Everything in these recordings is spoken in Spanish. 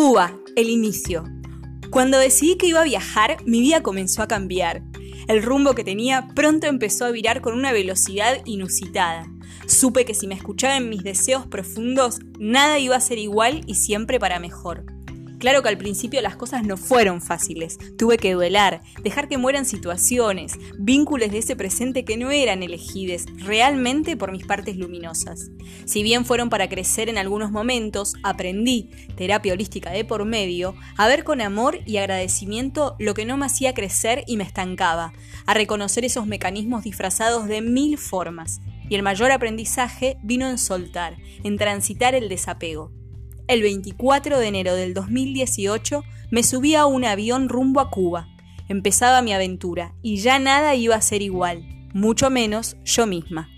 Cuba, el inicio. Cuando decidí que iba a viajar, mi vida comenzó a cambiar. El rumbo que tenía pronto empezó a virar con una velocidad inusitada. Supe que si me escuchaba en mis deseos profundos, nada iba a ser igual y siempre para mejor. Claro que al principio las cosas no fueron fáciles. Tuve que duelar, dejar que mueran situaciones, vínculos de ese presente que no eran elegidos realmente por mis partes luminosas. Si bien fueron para crecer en algunos momentos, aprendí, terapia holística de por medio, a ver con amor y agradecimiento lo que no me hacía crecer y me estancaba, a reconocer esos mecanismos disfrazados de mil formas. Y el mayor aprendizaje vino en soltar, en transitar el desapego. El 24 de enero del 2018 me subí a un avión rumbo a Cuba. Empezaba mi aventura y ya nada iba a ser igual, mucho menos yo misma.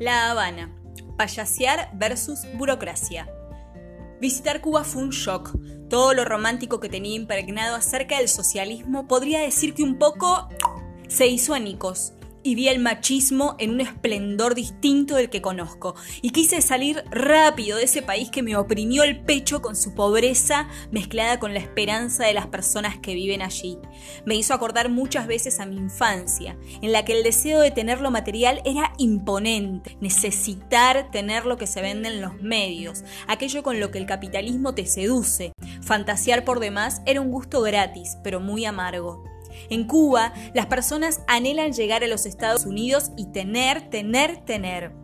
La Habana. Payasear versus burocracia. Visitar Cuba fue un shock. Todo lo romántico que tenía impregnado acerca del socialismo podría decir que un poco se hizo anicos y vi el machismo en un esplendor distinto del que conozco, y quise salir rápido de ese país que me oprimió el pecho con su pobreza mezclada con la esperanza de las personas que viven allí. Me hizo acordar muchas veces a mi infancia, en la que el deseo de tener lo material era imponente, necesitar tener lo que se vende en los medios, aquello con lo que el capitalismo te seduce. Fantasear por demás era un gusto gratis, pero muy amargo. En Cuba, las personas anhelan llegar a los Estados Unidos y tener, tener, tener.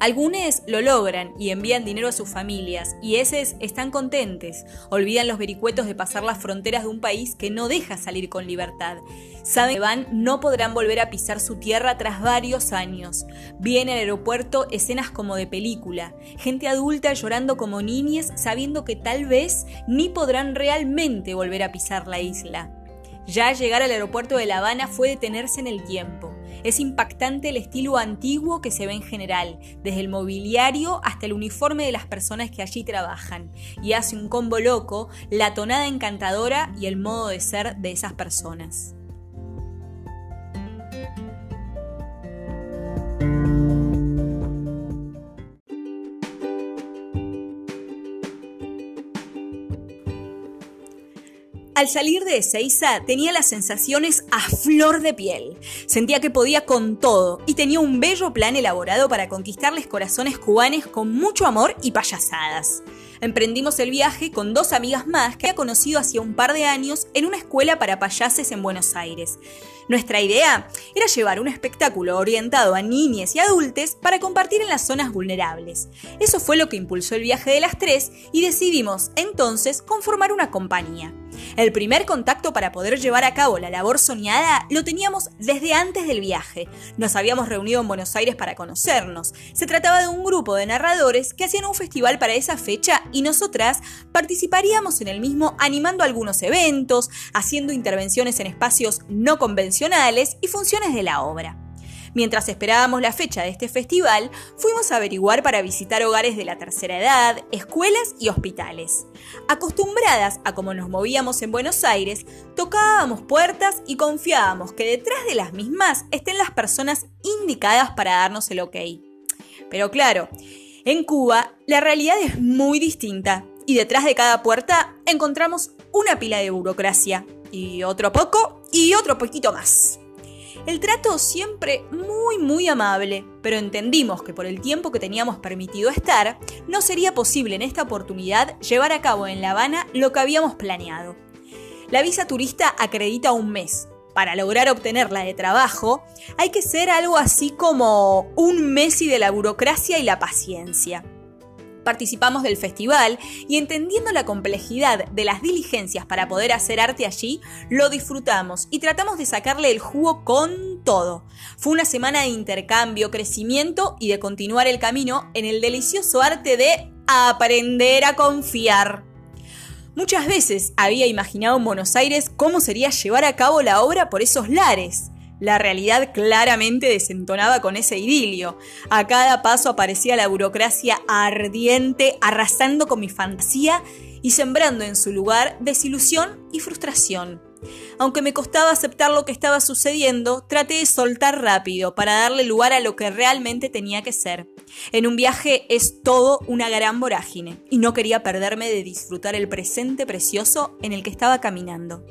Algunos lo logran y envían dinero a sus familias, y esos están contentes. Olvidan los vericuetos de pasar las fronteras de un país que no deja salir con libertad. Saben que van no podrán volver a pisar su tierra tras varios años. Viene al aeropuerto escenas como de película, gente adulta llorando como niñas sabiendo que tal vez ni podrán realmente volver a pisar la isla. Ya llegar al aeropuerto de La Habana fue detenerse en el tiempo. Es impactante el estilo antiguo que se ve en general, desde el mobiliario hasta el uniforme de las personas que allí trabajan, y hace un combo loco la tonada encantadora y el modo de ser de esas personas. Al salir de Ezeiza tenía las sensaciones a flor de piel. Sentía que podía con todo y tenía un bello plan elaborado para conquistarles corazones cubanes con mucho amor y payasadas. Emprendimos el viaje con dos amigas más que había conocido hacía un par de años en una escuela para payases en Buenos Aires. Nuestra idea era llevar un espectáculo orientado a niñas y adultos para compartir en las zonas vulnerables. Eso fue lo que impulsó el viaje de las tres y decidimos entonces conformar una compañía. El primer contacto para poder llevar a cabo la labor soñada lo teníamos desde antes del viaje. Nos habíamos reunido en Buenos Aires para conocernos. Se trataba de un grupo de narradores que hacían un festival para esa fecha y nosotras participaríamos en el mismo animando algunos eventos, haciendo intervenciones en espacios no convencionales y funciones de la obra. Mientras esperábamos la fecha de este festival, fuimos a averiguar para visitar hogares de la tercera edad, escuelas y hospitales. Acostumbradas a cómo nos movíamos en Buenos Aires, tocábamos puertas y confiábamos que detrás de las mismas estén las personas indicadas para darnos el ok. Pero claro, en Cuba la realidad es muy distinta y detrás de cada puerta encontramos una pila de burocracia y otro poco y otro poquito más. El trato siempre muy muy amable, pero entendimos que por el tiempo que teníamos permitido estar, no sería posible en esta oportunidad llevar a cabo en La Habana lo que habíamos planeado. La visa turista acredita un mes. Para lograr obtenerla de trabajo, hay que ser algo así como un Messi de la burocracia y la paciencia participamos del festival y entendiendo la complejidad de las diligencias para poder hacer arte allí, lo disfrutamos y tratamos de sacarle el jugo con todo. Fue una semana de intercambio, crecimiento y de continuar el camino en el delicioso arte de aprender a confiar. Muchas veces había imaginado en Buenos Aires cómo sería llevar a cabo la obra por esos lares. La realidad claramente desentonaba con ese idilio. A cada paso aparecía la burocracia ardiente, arrasando con mi fantasía y sembrando en su lugar desilusión y frustración. Aunque me costaba aceptar lo que estaba sucediendo, traté de soltar rápido para darle lugar a lo que realmente tenía que ser. En un viaje es todo una gran vorágine y no quería perderme de disfrutar el presente precioso en el que estaba caminando.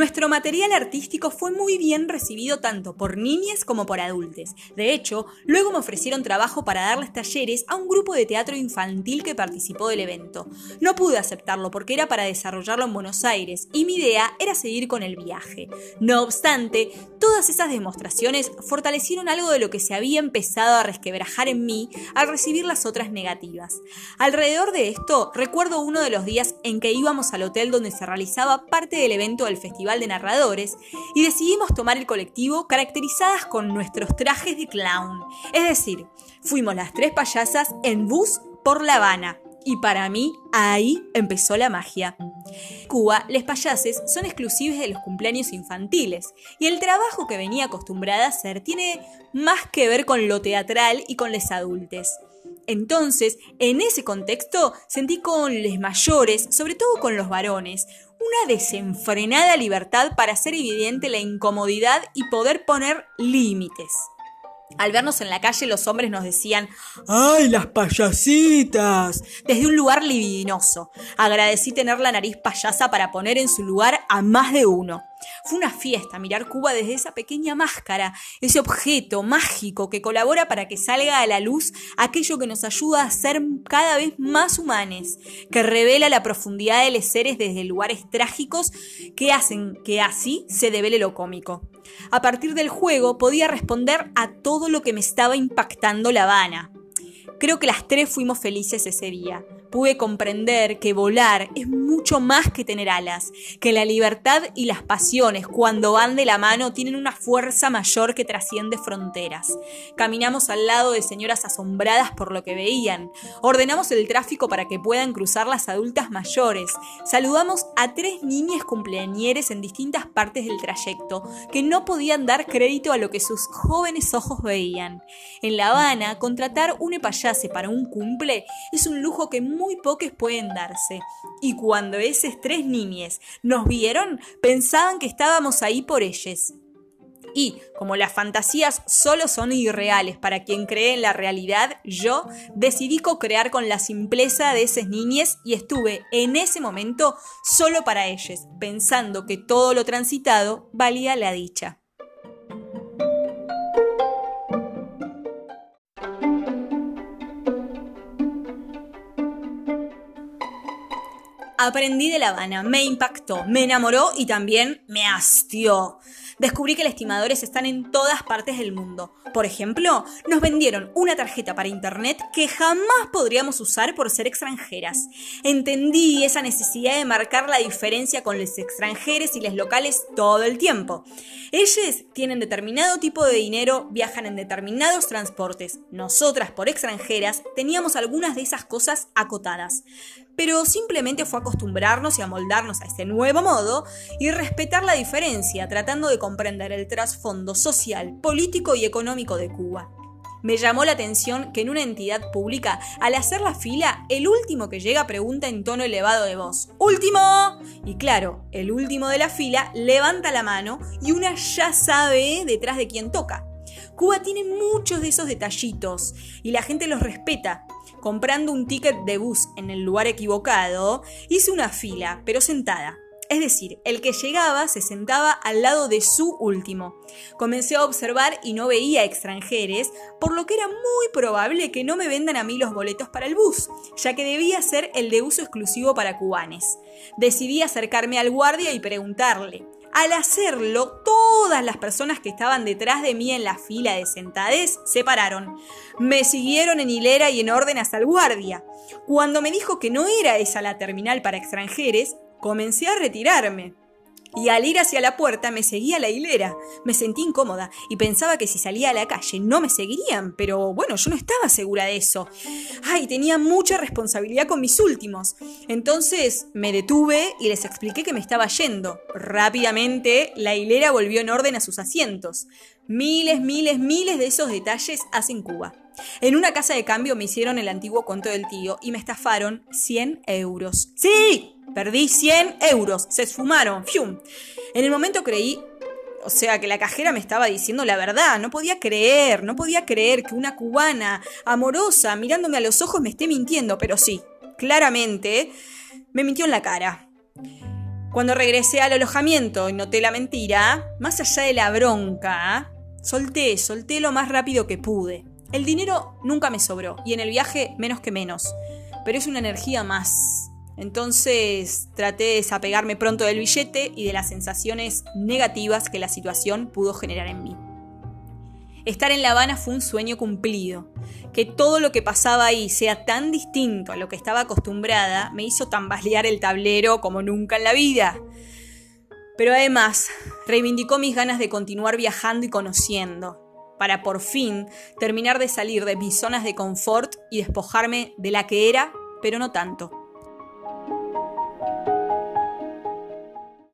Nuestro material artístico fue muy bien recibido tanto por niñas como por adultos. De hecho, luego me ofrecieron trabajo para darles talleres a un grupo de teatro infantil que participó del evento. No pude aceptarlo porque era para desarrollarlo en Buenos Aires y mi idea era seguir con el viaje. No obstante, todas esas demostraciones fortalecieron algo de lo que se había empezado a resquebrajar en mí al recibir las otras negativas. Alrededor de esto, recuerdo uno de los días en que íbamos al hotel donde se realizaba parte del evento del festival de narradores y decidimos tomar el colectivo caracterizadas con nuestros trajes de clown. Es decir, fuimos las tres payasas en bus por La Habana. Y para mí, ahí empezó la magia. Cuba, los payases son exclusivos de los cumpleaños infantiles, y el trabajo que venía acostumbrada a hacer tiene más que ver con lo teatral y con los adultos. Entonces, en ese contexto, sentí con los mayores, sobre todo con los varones, una desenfrenada libertad para hacer evidente la incomodidad y poder poner límites. Al vernos en la calle los hombres nos decían ¡Ay, las payasitas! Desde un lugar libidinoso. Agradecí tener la nariz payasa para poner en su lugar a más de uno. Fue una fiesta mirar Cuba desde esa pequeña máscara, ese objeto mágico que colabora para que salga a la luz aquello que nos ayuda a ser cada vez más humanes, que revela la profundidad de los seres desde lugares trágicos que hacen que así se devele lo cómico. A partir del juego podía responder a todo lo que me estaba impactando La Habana. Creo que las tres fuimos felices ese día pude comprender que volar es mucho más que tener alas, que la libertad y las pasiones cuando van de la mano tienen una fuerza mayor que trasciende fronteras. Caminamos al lado de señoras asombradas por lo que veían, ordenamos el tráfico para que puedan cruzar las adultas mayores, saludamos a tres niñas cumpleañeres en distintas partes del trayecto que no podían dar crédito a lo que sus jóvenes ojos veían. En La Habana, contratar un epayase para un cumple es un lujo que muy pocos pueden darse. Y cuando esas tres niñas nos vieron, pensaban que estábamos ahí por ellas. Y como las fantasías solo son irreales para quien cree en la realidad, yo decidí co-crear con la simpleza de esas niñas y estuve en ese momento solo para ellas, pensando que todo lo transitado valía la dicha. Aprendí de La Habana, me impactó, me enamoró y también me hastió. Descubrí que los estimadores están en todas partes del mundo. Por ejemplo, nos vendieron una tarjeta para internet que jamás podríamos usar por ser extranjeras. Entendí esa necesidad de marcar la diferencia con los extranjeros y los locales todo el tiempo. Ellos tienen determinado tipo de dinero, viajan en determinados transportes. Nosotras, por extranjeras, teníamos algunas de esas cosas acotadas pero simplemente fue acostumbrarnos y amoldarnos a ese nuevo modo y respetar la diferencia, tratando de comprender el trasfondo social, político y económico de Cuba. Me llamó la atención que en una entidad pública, al hacer la fila, el último que llega pregunta en tono elevado de voz, ¡Último! Y claro, el último de la fila levanta la mano y una ya sabe detrás de quién toca. Cuba tiene muchos de esos detallitos y la gente los respeta, comprando un ticket de bus en el lugar equivocado, hice una fila, pero sentada. Es decir, el que llegaba se sentaba al lado de su último. Comencé a observar y no veía extranjeros, por lo que era muy probable que no me vendan a mí los boletos para el bus, ya que debía ser el de uso exclusivo para cubanes. Decidí acercarme al guardia y preguntarle, al hacerlo, todas las personas que estaban detrás de mí en la fila de sentades se pararon. Me siguieron en hilera y en orden hasta el guardia. Cuando me dijo que no era esa la terminal para extranjeros, comencé a retirarme. Y al ir hacia la puerta me seguía la hilera. Me sentí incómoda y pensaba que si salía a la calle no me seguirían, pero bueno, yo no estaba segura de eso. Ay, tenía mucha responsabilidad con mis últimos. Entonces me detuve y les expliqué que me estaba yendo. Rápidamente la hilera volvió en orden a sus asientos. Miles, miles, miles de esos detalles hacen Cuba. En una casa de cambio me hicieron el antiguo cuento del tío y me estafaron 100 euros. ¡Sí! Perdí 100 euros. Se esfumaron. ¡Fium! En el momento creí, o sea, que la cajera me estaba diciendo la verdad. No podía creer, no podía creer que una cubana amorosa mirándome a los ojos me esté mintiendo, pero sí, claramente me mintió en la cara. Cuando regresé al alojamiento y noté la mentira, más allá de la bronca, solté, solté lo más rápido que pude. El dinero nunca me sobró y en el viaje menos que menos, pero es una energía más. Entonces traté de desapegarme pronto del billete y de las sensaciones negativas que la situación pudo generar en mí. Estar en La Habana fue un sueño cumplido. Que todo lo que pasaba ahí sea tan distinto a lo que estaba acostumbrada me hizo tambalear el tablero como nunca en la vida. Pero además, reivindicó mis ganas de continuar viajando y conociendo, para por fin terminar de salir de mis zonas de confort y despojarme de la que era, pero no tanto.